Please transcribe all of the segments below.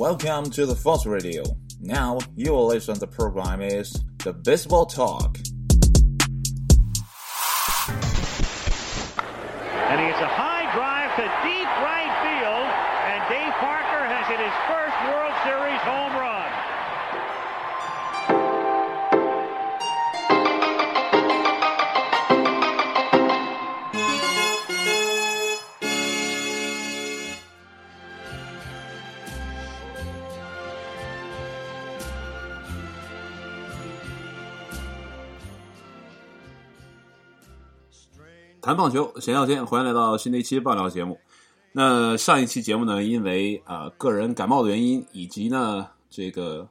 Welcome to the Force Radio. Now you will listen to the program is the Baseball Talk. 谈棒球，闲聊天，欢迎来到新的一期棒聊节目。那上一期节目呢，因为啊、个人感冒的原因，以及呢这个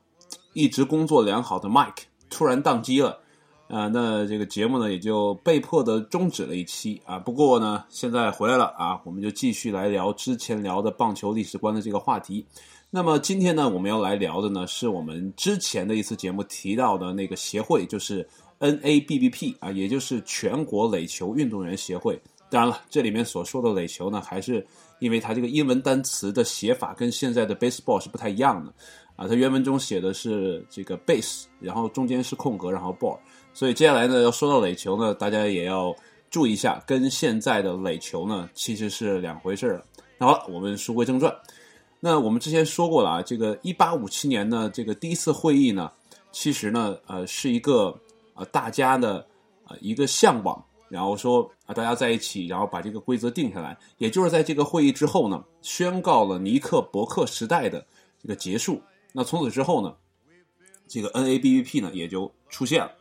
一直工作良好的 Mike 突然宕机了，啊、那这个节目呢也就被迫的终止了一期啊。不过呢，现在回来了啊，我们就继续来聊之前聊的棒球历史观的这个话题。那么今天呢，我们要来聊的呢，是我们之前的一次节目提到的那个协会，就是 NABBP 啊，也就是全国垒球运动员协会。当然了，这里面所说的垒球呢，还是因为它这个英文单词的写法跟现在的 baseball 是不太一样的啊。它原文中写的是这个 base，然后中间是空格，然后 ball。所以接下来呢，要说到垒球呢，大家也要注意一下，跟现在的垒球呢其实是两回事儿。那好了，我们书归正传。那我们之前说过了啊，这个一八五七年呢，这个第一次会议呢，其实呢，呃，是一个呃大家的呃一个向往，然后说啊大家在一起，然后把这个规则定下来。也就是在这个会议之后呢，宣告了尼克伯克时代的这个结束。那从此之后呢，这个 NABVP 呢也就出现了。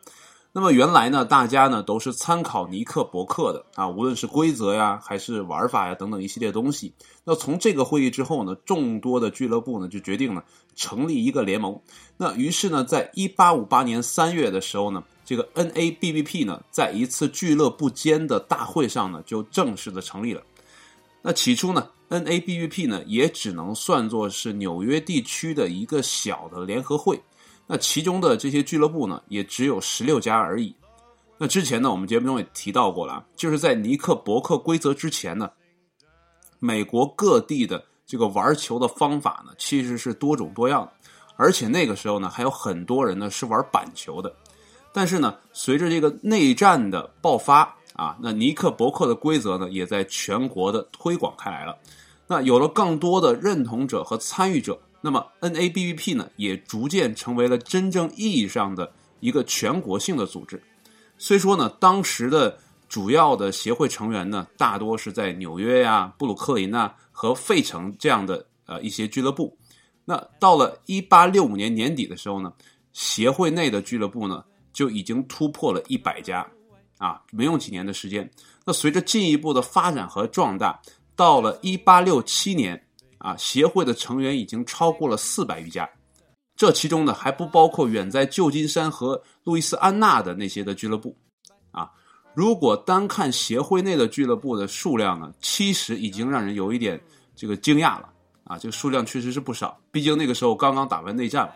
那么原来呢，大家呢都是参考尼克伯克的啊，无论是规则呀，还是玩法呀等等一系列东西。那从这个会议之后呢，众多的俱乐部呢就决定呢成立一个联盟。那于是呢，在一八五八年三月的时候呢，这个 NABBP 呢在一次俱乐部间的大会上呢就正式的成立了。那起初呢，NABBP 呢也只能算作是纽约地区的一个小的联合会。那其中的这些俱乐部呢，也只有十六家而已。那之前呢，我们节目中也提到过了，就是在尼克伯克规则之前呢，美国各地的这个玩球的方法呢，其实是多种多样的，而且那个时候呢，还有很多人呢是玩板球的。但是呢，随着这个内战的爆发啊，那尼克伯克的规则呢，也在全国的推广开来了。那有了更多的认同者和参与者。那么 NABBP 呢，也逐渐成为了真正意义上的一个全国性的组织。虽说呢，当时的主要的协会成员呢，大多是在纽约呀、布鲁克林呐和费城这样的呃一些俱乐部。那到了一八六五年年底的时候呢，协会内的俱乐部呢就已经突破了一百家，啊，没用几年的时间。那随着进一步的发展和壮大，到了一八六七年。啊，协会的成员已经超过了四百余家，这其中呢还不包括远在旧金山和路易斯安那的那些的俱乐部。啊，如果单看协会内的俱乐部的数量呢，其实已经让人有一点这个惊讶了。啊，这个数量确实是不少，毕竟那个时候刚刚打完内战。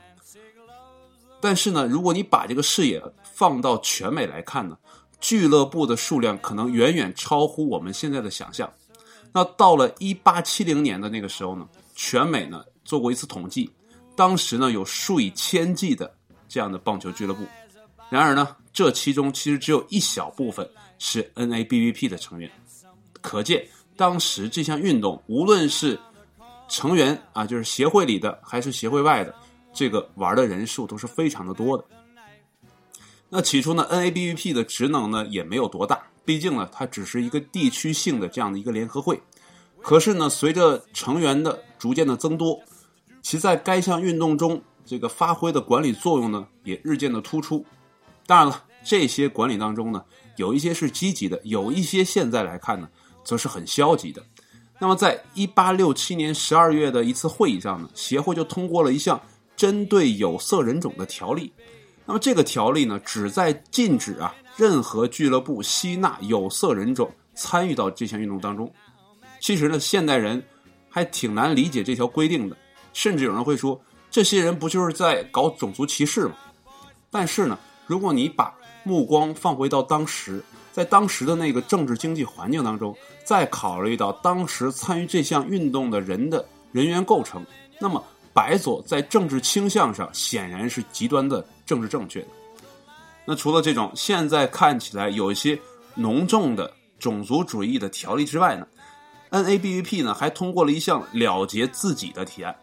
但是呢，如果你把这个视野放到全美来看呢，俱乐部的数量可能远远超乎我们现在的想象。那到了一八七零年的那个时候呢，全美呢做过一次统计，当时呢有数以千计的这样的棒球俱乐部。然而呢，这其中其实只有一小部分是 NABBP 的成员，可见当时这项运动无论是成员啊，就是协会里的还是协会外的，这个玩的人数都是非常的多的。那起初呢，NABVP 的职能呢也没有多大。毕竟呢，它只是一个地区性的这样的一个联合会。可是呢，随着成员的逐渐的增多，其在该项运动中这个发挥的管理作用呢，也日渐的突出。当然了，这些管理当中呢，有一些是积极的，有一些现在来看呢，则是很消极的。那么，在一八六七年十二月的一次会议上呢，协会就通过了一项针对有色人种的条例。那么这个条例呢，旨在禁止啊。任何俱乐部吸纳有色人种参与到这项运动当中，其实呢，现代人还挺难理解这条规定的，甚至有人会说，这些人不就是在搞种族歧视吗？但是呢，如果你把目光放回到当时，在当时的那个政治经济环境当中，再考虑到当时参与这项运动的人的人员构成，那么白左在政治倾向上显然是极端的政治正确的。那除了这种现在看起来有一些浓重的种族主义的条例之外呢，NABVP 呢还通过了一项了结自己的提案。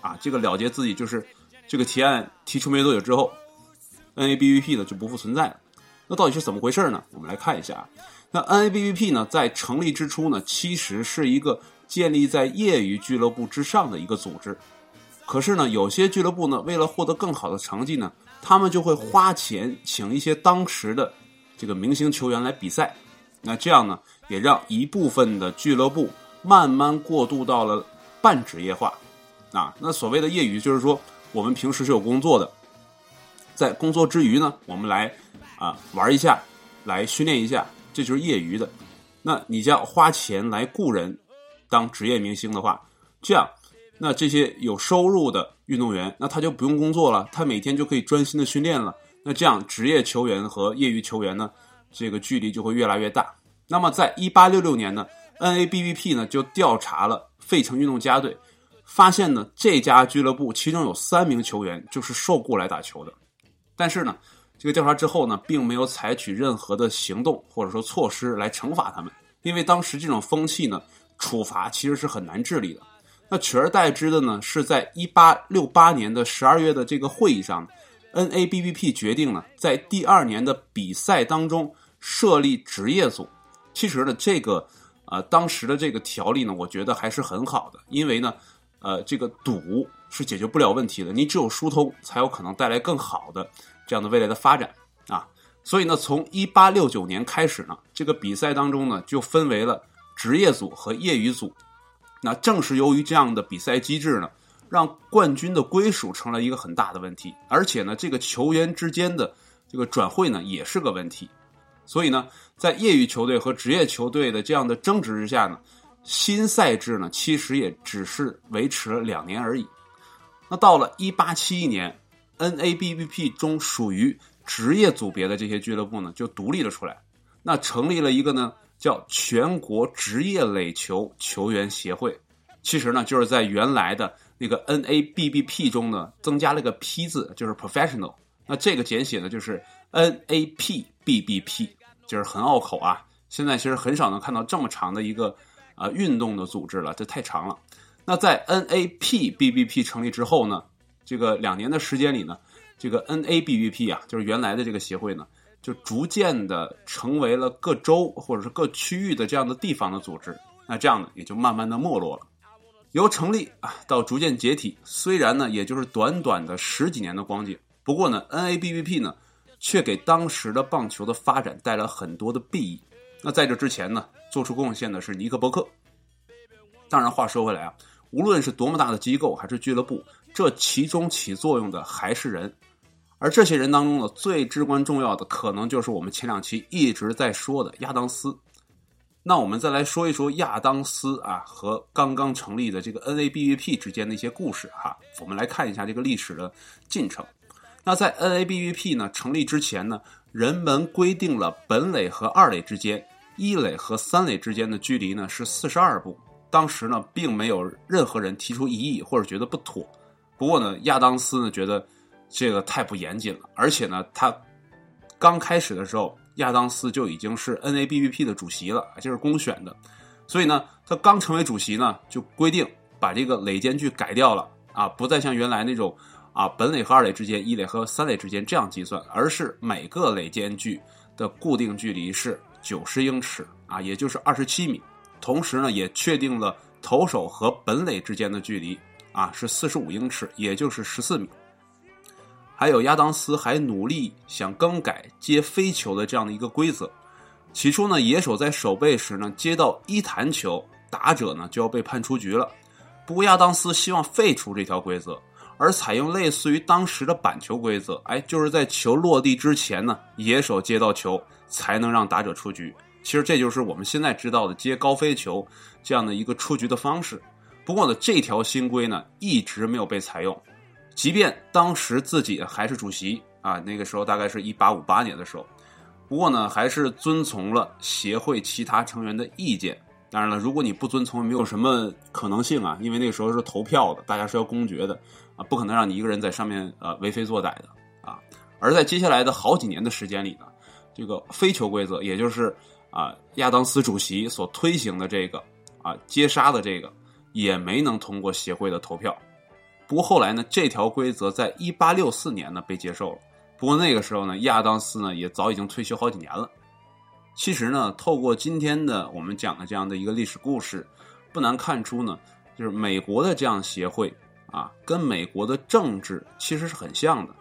啊，这个了结自己就是这个提案提出没多久之后，NABVP 呢就不复存在了。那到底是怎么回事呢？我们来看一下啊。那 NABVP 呢在成立之初呢，其实是一个建立在业余俱乐部之上的一个组织。可是呢，有些俱乐部呢为了获得更好的成绩呢。他们就会花钱请一些当时的这个明星球员来比赛，那这样呢，也让一部分的俱乐部慢慢过渡到了半职业化。啊，那所谓的业余，就是说我们平时是有工作的，在工作之余呢，我们来啊玩一下，来训练一下，这就是业余的。那你要花钱来雇人当职业明星的话，这样。那这些有收入的运动员，那他就不用工作了，他每天就可以专心的训练了。那这样，职业球员和业余球员呢，这个距离就会越来越大。那么，在一八六六年呢，NABVP 呢就调查了费城运动家队，发现呢这家俱乐部其中有三名球员就是受雇来打球的。但是呢，这个调查之后呢，并没有采取任何的行动或者说措施来惩罚他们，因为当时这种风气呢，处罚其实是很难治理的。那取而代之的呢，是在一八六八年的十二月的这个会议上，NABBP 决定呢，在第二年的比赛当中设立职业组。其实呢，这个呃当时的这个条例呢，我觉得还是很好的，因为呢，呃，这个赌是解决不了问题的，你只有疏通，才有可能带来更好的这样的未来的发展啊。所以呢，从一八六九年开始呢，这个比赛当中呢，就分为了职业组和业余组。那正是由于这样的比赛机制呢，让冠军的归属成了一个很大的问题，而且呢，这个球员之间的这个转会呢也是个问题。所以呢，在业余球队和职业球队的这样的争执之下呢，新赛制呢其实也只是维持了两年而已。那到了一八七一年，NABBP 中属于职业组别的这些俱乐部呢就独立了出来，那成立了一个呢。叫全国职业垒球球员协会，其实呢就是在原来的那个 NABBP 中呢增加了个 P 字，就是 professional。那这个简写呢就是 NAPBBP，就是很拗口啊。现在其实很少能看到这么长的一个啊运动的组织了，这太长了。那在 NAPBBP 成立之后呢，这个两年的时间里呢，这个 NABBP 啊，就是原来的这个协会呢。就逐渐的成为了各州或者是各区域的这样的地方的组织，那这样呢也就慢慢的没落了。由成立啊到逐渐解体，虽然呢也就是短短的十几年的光景，不过呢 NABVP 呢却给当时的棒球的发展带来很多的裨益。那在这之前呢做出贡献的是尼克伯克。当然话说回来啊，无论是多么大的机构还是俱乐部，这其中起作用的还是人。而这些人当中呢，最至关重要的可能就是我们前两期一直在说的亚当斯。那我们再来说一说亚当斯啊和刚刚成立的这个 NABVP 之间的一些故事哈。我们来看一下这个历史的进程。那在 NABVP 呢成立之前呢，人们规定了本垒和二垒之间、一垒和三垒之间的距离呢是四十二步。当时呢，并没有任何人提出异议或者觉得不妥。不过呢，亚当斯呢觉得。这个太不严谨了，而且呢，他刚开始的时候，亚当斯就已经是 NABVP 的主席了，就是公选的，所以呢，他刚成为主席呢，就规定把这个垒间距改掉了啊，不再像原来那种啊本垒和二垒之间、一垒和三垒之间这样计算，而是每个垒间距的固定距离是九十英尺啊，也就是二十七米，同时呢，也确定了投手和本垒之间的距离啊是四十五英尺，也就是十四米。还有亚当斯还努力想更改接飞球的这样的一个规则。起初呢，野手在守备时呢，接到一弹球，打者呢就要被判出局了。不过亚当斯希望废除这条规则，而采用类似于当时的板球规则，哎，就是在球落地之前呢，野手接到球才能让打者出局。其实这就是我们现在知道的接高飞球这样的一个出局的方式。不过呢，这条新规呢一直没有被采用。即便当时自己还是主席啊，那个时候大概是一八五八年的时候，不过呢，还是遵从了协会其他成员的意见当然了，如果你不遵从，没有什么可能性啊，因为那个时候是投票的，大家是要公决的啊，不可能让你一个人在上面呃为非作歹的啊。而在接下来的好几年的时间里呢，这个非球规则，也就是啊亚当斯主席所推行的这个啊接杀的这个，也没能通过协会的投票。不过后来呢，这条规则在一八六四年呢被接受了。不过那个时候呢，亚当斯呢也早已经退休好几年了。其实呢，透过今天的我们讲的这样的一个历史故事，不难看出呢，就是美国的这样协会啊，跟美国的政治其实是很像的。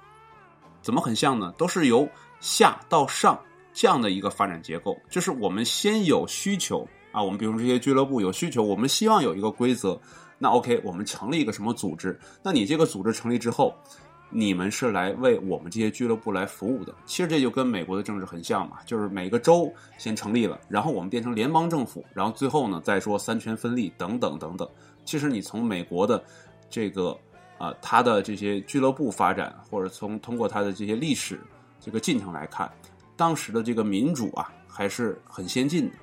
怎么很像呢？都是由下到上这样的一个发展结构，就是我们先有需求啊，我们比如这些俱乐部有需求，我们希望有一个规则，那 OK，我们成立一个什么组织？那你这个组织成立之后。你们是来为我们这些俱乐部来服务的，其实这就跟美国的政治很像嘛，就是每个州先成立了，然后我们变成联邦政府，然后最后呢再说三权分立等等等等。其实你从美国的这个啊，它的这些俱乐部发展，或者从通过它的这些历史这个进程来看，当时的这个民主啊还是很先进的，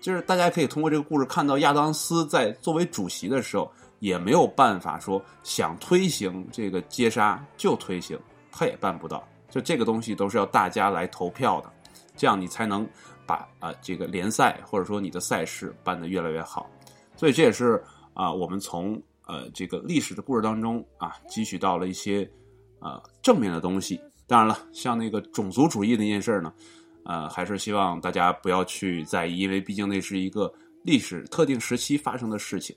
就是大家可以通过这个故事看到亚当斯在作为主席的时候。也没有办法说想推行这个接杀就推行，他也办不到。就这个东西都是要大家来投票的，这样你才能把啊这个联赛或者说你的赛事办得越来越好。所以这也是啊我们从呃这个历史的故事当中啊汲取到了一些啊正面的东西。当然了，像那个种族主义那件事儿呢，呃还是希望大家不要去在意，因为毕竟那是一个历史特定时期发生的事情。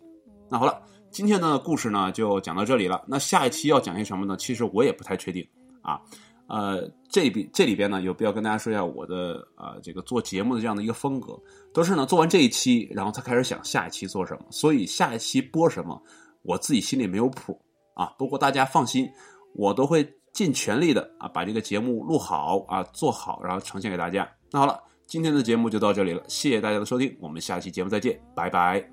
那好了。今天的故事呢，就讲到这里了。那下一期要讲些什么呢？其实我也不太确定啊。呃，这边这里边呢，有必要跟大家说一下我的呃这个做节目的这样的一个风格，都是呢做完这一期，然后才开始想下一期做什么。所以下一期播什么，我自己心里没有谱啊。不过大家放心，我都会尽全力的啊，把这个节目录好啊，做好，然后呈现给大家。那好了，今天的节目就到这里了，谢谢大家的收听，我们下期节目再见，拜拜。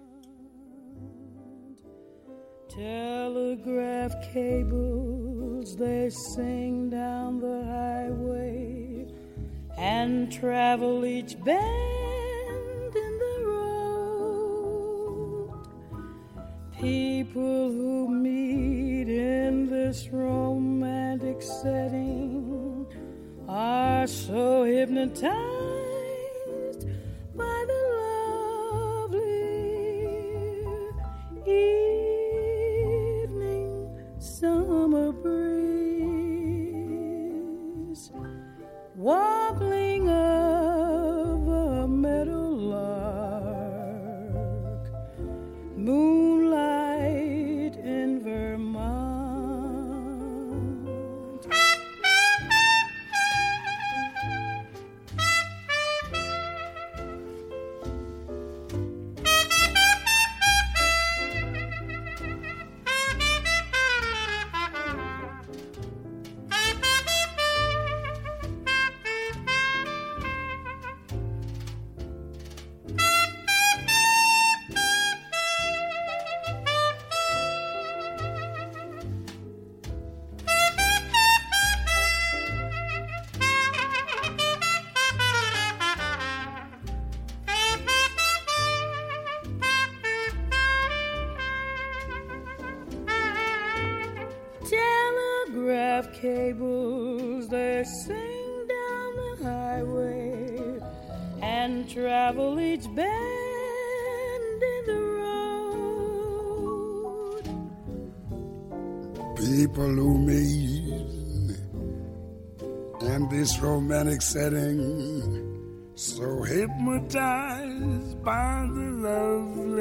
Telegraph cables, they sing down the highway and travel each bend People who meet in this romantic setting are so hypnotized cables they sing down the highway and travel each bend in the road. People who meet in this romantic setting, so hypnotized by the lovely